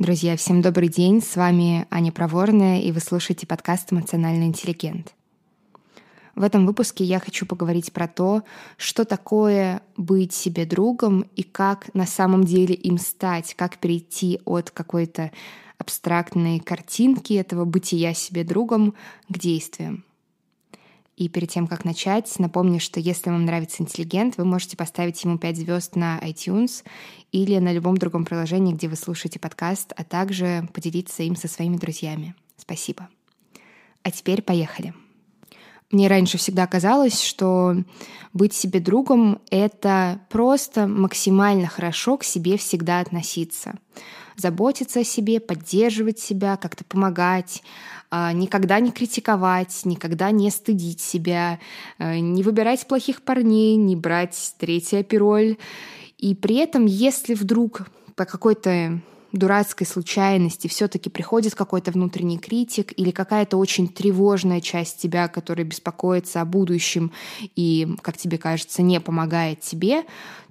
Друзья, всем добрый день. С вами Аня Проворная, и вы слушаете подкаст «Эмоциональный интеллигент». В этом выпуске я хочу поговорить про то, что такое быть себе другом и как на самом деле им стать, как перейти от какой-то абстрактной картинки этого бытия себе другом к действиям. И перед тем, как начать, напомню, что если вам нравится интеллигент, вы можете поставить ему 5 звезд на iTunes или на любом другом приложении, где вы слушаете подкаст, а также поделиться им со своими друзьями. Спасибо. А теперь поехали. Мне раньше всегда казалось, что быть себе другом — это просто максимально хорошо к себе всегда относиться. Заботиться о себе, поддерживать себя, как-то помогать, а, никогда не критиковать, никогда не стыдить себя, а, не выбирать плохих парней, не брать третий опероль. И при этом, если вдруг по какой-то дурацкой случайности все-таки приходит какой-то внутренний критик или какая-то очень тревожная часть тебя, которая беспокоится о будущем и, как тебе кажется, не помогает тебе,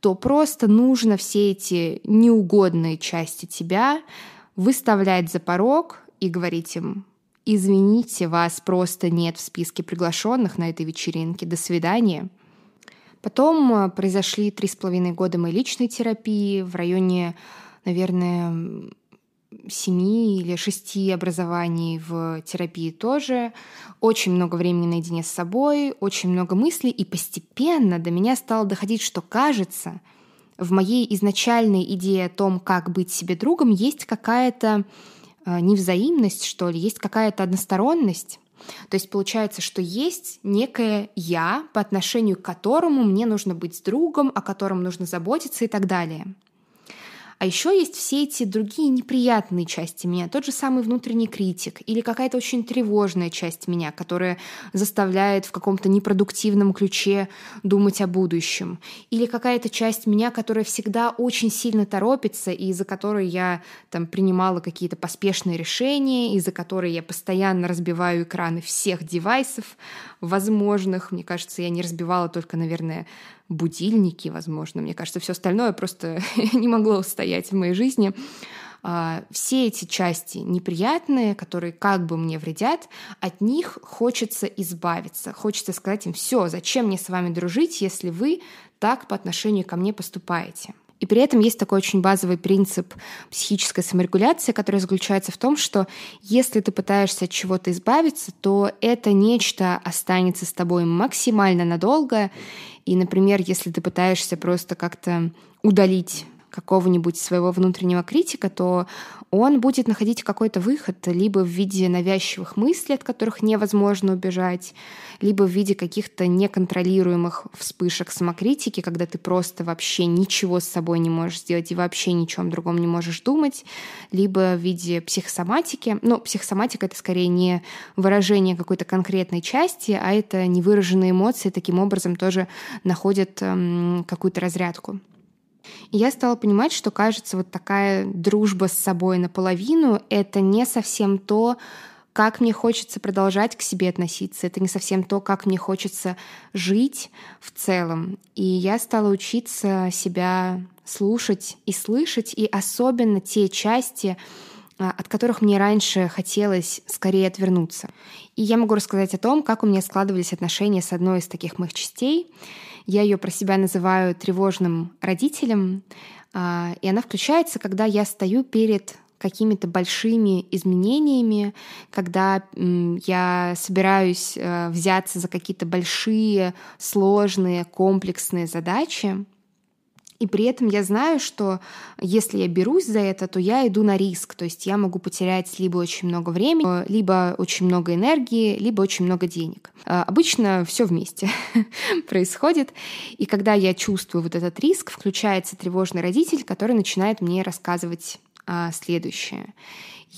то просто нужно все эти неугодные части тебя выставлять за порог и говорить им, извините, вас просто нет в списке приглашенных на этой вечеринке, до свидания. Потом э, произошли три с половиной года моей личной терапии в районе, наверное, семи или шести образований в терапии тоже, очень много времени наедине с собой, очень много мыслей, и постепенно до меня стало доходить, что кажется, в моей изначальной идее о том, как быть себе другом, есть какая-то Э, невзаимность, что ли, есть какая-то односторонность. То есть получается, что есть некое я, по отношению к которому мне нужно быть с другом, о котором нужно заботиться и так далее. А еще есть все эти другие неприятные части меня, тот же самый внутренний критик или какая-то очень тревожная часть меня, которая заставляет в каком-то непродуктивном ключе думать о будущем, или какая-то часть меня, которая всегда очень сильно торопится и из-за которой я там принимала какие-то поспешные решения, из-за которой я постоянно разбиваю экраны всех девайсов возможных. Мне кажется, я не разбивала только, наверное, будильники, возможно. Мне кажется, все остальное просто не могло устоять в моей жизни. А, все эти части неприятные, которые как бы мне вредят, от них хочется избавиться. Хочется сказать им, все, зачем мне с вами дружить, если вы так по отношению ко мне поступаете. И при этом есть такой очень базовый принцип психической саморегуляции, который заключается в том, что если ты пытаешься от чего-то избавиться, то это нечто останется с тобой максимально надолго, и, например, если ты пытаешься просто как-то удалить какого-нибудь своего внутреннего критика, то он будет находить какой-то выход либо в виде навязчивых мыслей, от которых невозможно убежать, либо в виде каких-то неконтролируемых вспышек самокритики, когда ты просто вообще ничего с собой не можешь сделать и вообще ни о чем другом не можешь думать, либо в виде психосоматики. Но психосоматика — это скорее не выражение какой-то конкретной части, а это невыраженные эмоции таким образом тоже находят эм, какую-то разрядку. И я стала понимать, что, кажется, вот такая дружба с собой наполовину — это не совсем то, как мне хочется продолжать к себе относиться. Это не совсем то, как мне хочется жить в целом. И я стала учиться себя слушать и слышать, и особенно те части, а, от которых мне раньше хотелось скорее отвернуться. И я могу рассказать о том, как у меня складывались отношения с одной из таких моих частей. Я ее про себя называю тревожным родителем, а, и она включается, когда я стою перед какими-то большими изменениями, когда я собираюсь э, взяться за какие-то большие, сложные, комплексные задачи, и при этом я знаю, что если я берусь за это, то я иду на риск. То есть я могу потерять либо очень много времени, либо очень много энергии, либо очень много денег. А, обычно все вместе происходит. И когда я чувствую вот этот риск, включается тревожный родитель, который начинает мне рассказывать а, следующее.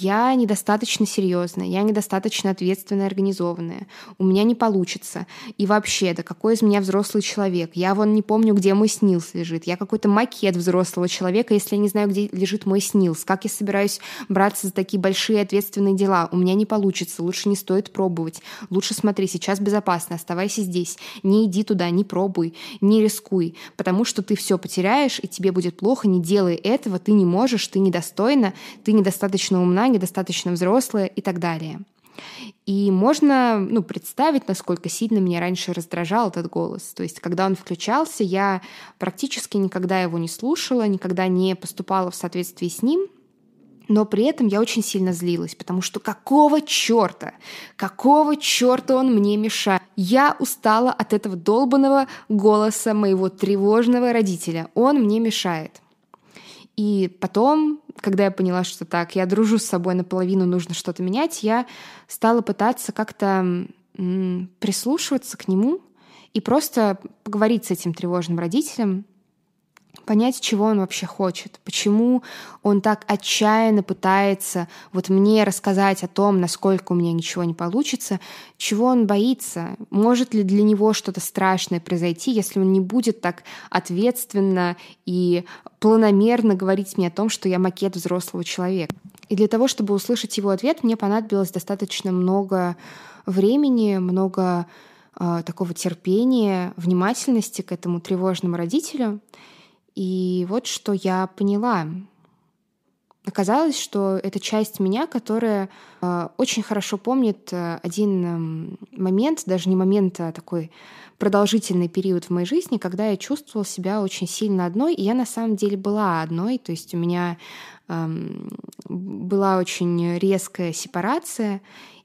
Я недостаточно серьезная, я недостаточно ответственная, организованная, у меня не получится. И вообще, да какой из меня взрослый человек? Я вон не помню, где мой снилс лежит. Я какой-то макет взрослого человека, если я не знаю, где лежит мой снилс. Как я собираюсь браться за такие большие ответственные дела? У меня не получится, лучше не стоит пробовать. Лучше смотри, сейчас безопасно, оставайся здесь. Не иди туда, не пробуй, не рискуй, потому что ты все потеряешь, и тебе будет плохо, не делай этого, ты не можешь, ты недостойна, ты недостаточно умна, умна, недостаточно взрослая и так далее. И можно ну, представить, насколько сильно меня раньше раздражал этот голос. То есть, когда он включался, я практически никогда его не слушала, никогда не поступала в соответствии с ним, но при этом я очень сильно злилась, потому что какого черта, какого черта он мне мешает? Я устала от этого долбанного голоса моего тревожного родителя. Он мне мешает. И потом, когда я поняла, что так, я дружу с собой наполовину, нужно что-то менять, я стала пытаться как-то прислушиваться к нему и просто поговорить с этим тревожным родителем, понять, чего он вообще хочет, почему он так отчаянно пытается вот мне рассказать о том, насколько у меня ничего не получится, чего он боится, может ли для него что-то страшное произойти, если он не будет так ответственно и планомерно говорить мне о том, что я макет взрослого человека. И для того, чтобы услышать его ответ, мне понадобилось достаточно много времени, много э, такого терпения, внимательности к этому тревожному родителю. И вот что я поняла. Оказалось, что это часть меня, которая э, очень хорошо помнит э, один э, момент, даже не момент, а такой продолжительный период в моей жизни, когда я чувствовала себя очень сильно одной, и я на самом деле была одной, то есть у меня э, была очень резкая сепарация,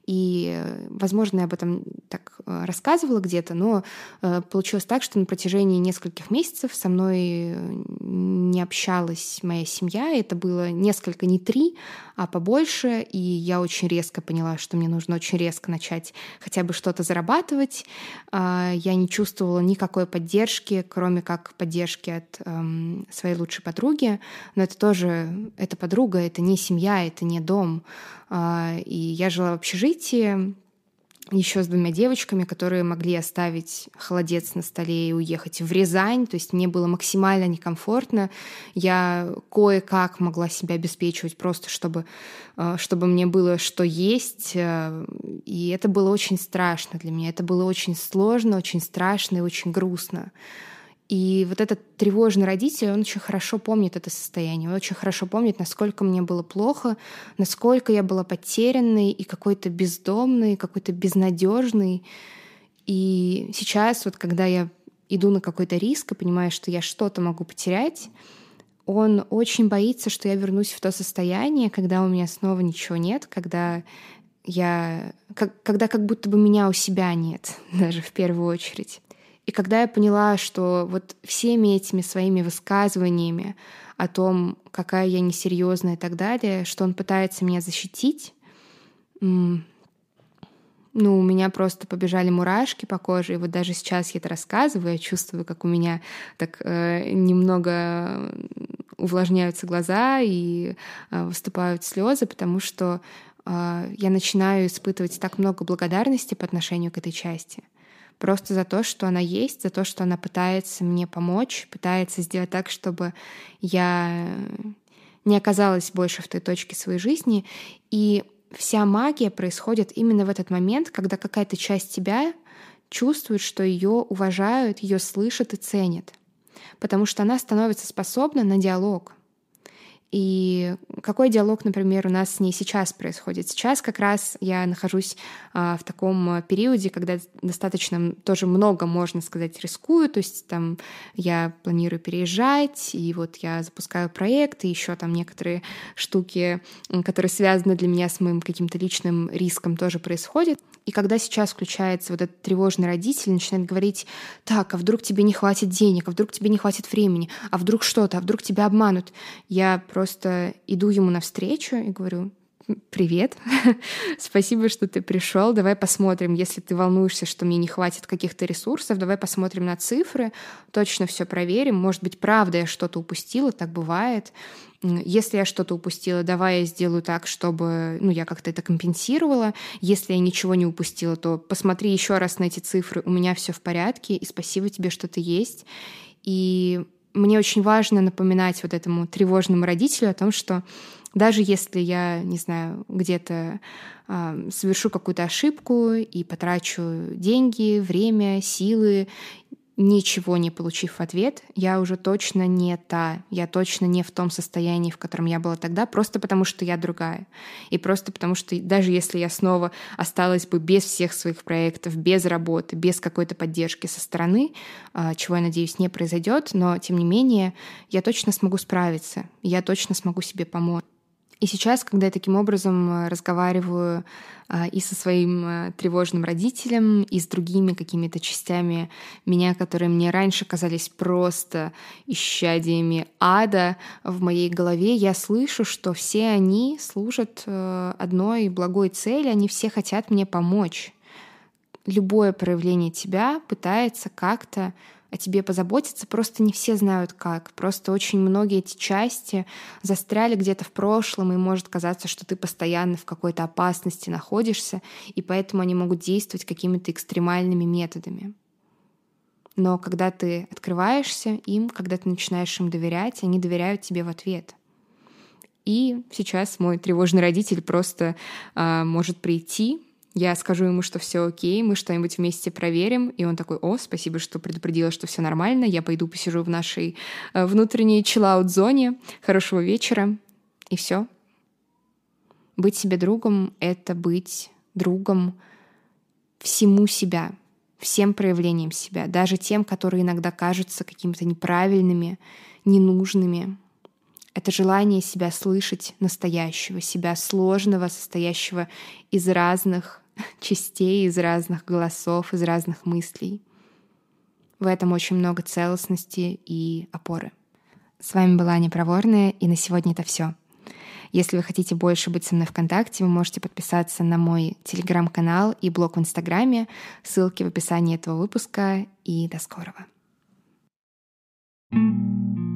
и, э, возможно, я об этом так э, рассказывала где-то, но э, получилось так, что на протяжении нескольких месяцев со мной не общалась моя семья. Это было несколько, не три, а побольше. И я очень резко поняла, что мне нужно очень резко начать хотя бы что-то зарабатывать. А, я не чувствовала никакой поддержки, кроме как поддержки от эм, своей лучшей подруги. Но это тоже, это подруга, это не семья, это не дом. А, и я жила в общежитии еще с двумя девочками, которые могли оставить холодец на столе и уехать в Рязань. То есть мне было максимально некомфортно. Я кое-как могла себя обеспечивать просто, чтобы, а, чтобы мне было что есть. А, и это было очень страшно для меня. Это было очень сложно, очень страшно и очень грустно. И вот этот тревожный родитель, он очень хорошо помнит это состояние, он очень хорошо помнит, насколько мне было плохо, насколько я была потерянной и какой-то бездомной, какой-то безнадежной. И сейчас, вот когда я иду на какой-то риск и понимаю, что я что-то могу потерять, он очень боится, что я вернусь в то состояние, когда у меня снова ничего нет, когда я, как, когда как будто бы меня у себя нет, даже в первую очередь. И когда я поняла, что вот всеми этими своими высказываниями о том, какая я несерьезная и так далее, что он пытается меня защитить, ну, у меня просто побежали мурашки по коже, и вот даже сейчас я это рассказываю, я чувствую, как у меня так э, немного увлажняются глаза и э, выступают слезы, потому что э, я начинаю испытывать так много благодарности по отношению к этой части просто за то, что она есть, за то, что она пытается мне помочь, пытается сделать так, чтобы я не оказалась больше в той точке своей жизни. И вся магия происходит именно в этот момент, когда какая-то часть тебя чувствует, что ее уважают, ее слышат и ценят. Потому что она становится способна на диалог. И какой диалог, например, у нас с ней сейчас происходит? Сейчас как раз я нахожусь а, в таком периоде, когда достаточно тоже много, можно сказать, рискую. То есть там я планирую переезжать, и вот я запускаю проект, и еще там некоторые штуки, которые связаны для меня с моим каким-то личным риском, тоже происходят. И когда сейчас включается вот этот тревожный родитель, начинает говорить, так, а вдруг тебе не хватит денег, а вдруг тебе не хватит времени, а вдруг что-то, а вдруг тебя обманут, я просто иду ему навстречу и говорю, привет, спасибо, что ты пришел. Давай посмотрим, если ты волнуешься, что мне не хватит каких-то ресурсов, давай посмотрим на цифры, точно все проверим. Может быть, правда я что-то упустила, так бывает. Если я что-то упустила, давай я сделаю так, чтобы ну, я как-то это компенсировала. Если я ничего не упустила, то посмотри еще раз на эти цифры, у меня все в порядке, и спасибо тебе, что ты есть. И мне очень важно напоминать вот этому тревожному родителю о том, что даже если я, не знаю, где-то э, совершу какую-то ошибку и потрачу деньги, время, силы, ничего не получив ответ, я уже точно не та, я точно не в том состоянии, в котором я была тогда, просто потому что я другая. И просто потому что даже если я снова осталась бы без всех своих проектов, без работы, без какой-то поддержки со стороны, а, чего, я надеюсь, не произойдет, но тем не менее я точно смогу справиться, я точно смогу себе помочь. И сейчас, когда я таким образом э, разговариваю а, и со своим э, тревожным родителем, и с другими какими-то частями меня, которые мне раньше казались просто исчадиями ада в моей голове, я слышу, что все они служат э, одной благой цели, они все хотят мне помочь. Любое проявление тебя пытается как-то о тебе позаботиться, просто не все знают как. Просто очень многие эти части застряли где-то в прошлом, и может казаться, что ты постоянно в какой-то опасности находишься, и поэтому они могут действовать какими-то экстремальными методами. Но когда ты открываешься им, когда ты начинаешь им доверять, они доверяют тебе в ответ. И сейчас мой тревожный родитель просто э, может прийти я скажу ему, что все окей, мы что-нибудь вместе проверим, и он такой, о, спасибо, что предупредила, что все нормально, я пойду посижу в нашей э, внутренней чиллаут-зоне, хорошего вечера, и все. Быть себе другом — это быть другом всему себя, всем проявлениям себя, даже тем, которые иногда кажутся какими-то неправильными, ненужными. Это желание себя слышать настоящего, себя сложного, состоящего из разных частей из разных голосов, из разных мыслей. В этом очень много целостности и опоры. С вами была Непроворная, и на сегодня это все. Если вы хотите больше быть со мной в контакте, вы можете подписаться на мой телеграм-канал и блог в Инстаграме. Ссылки в описании этого выпуска. И до скорого. thank you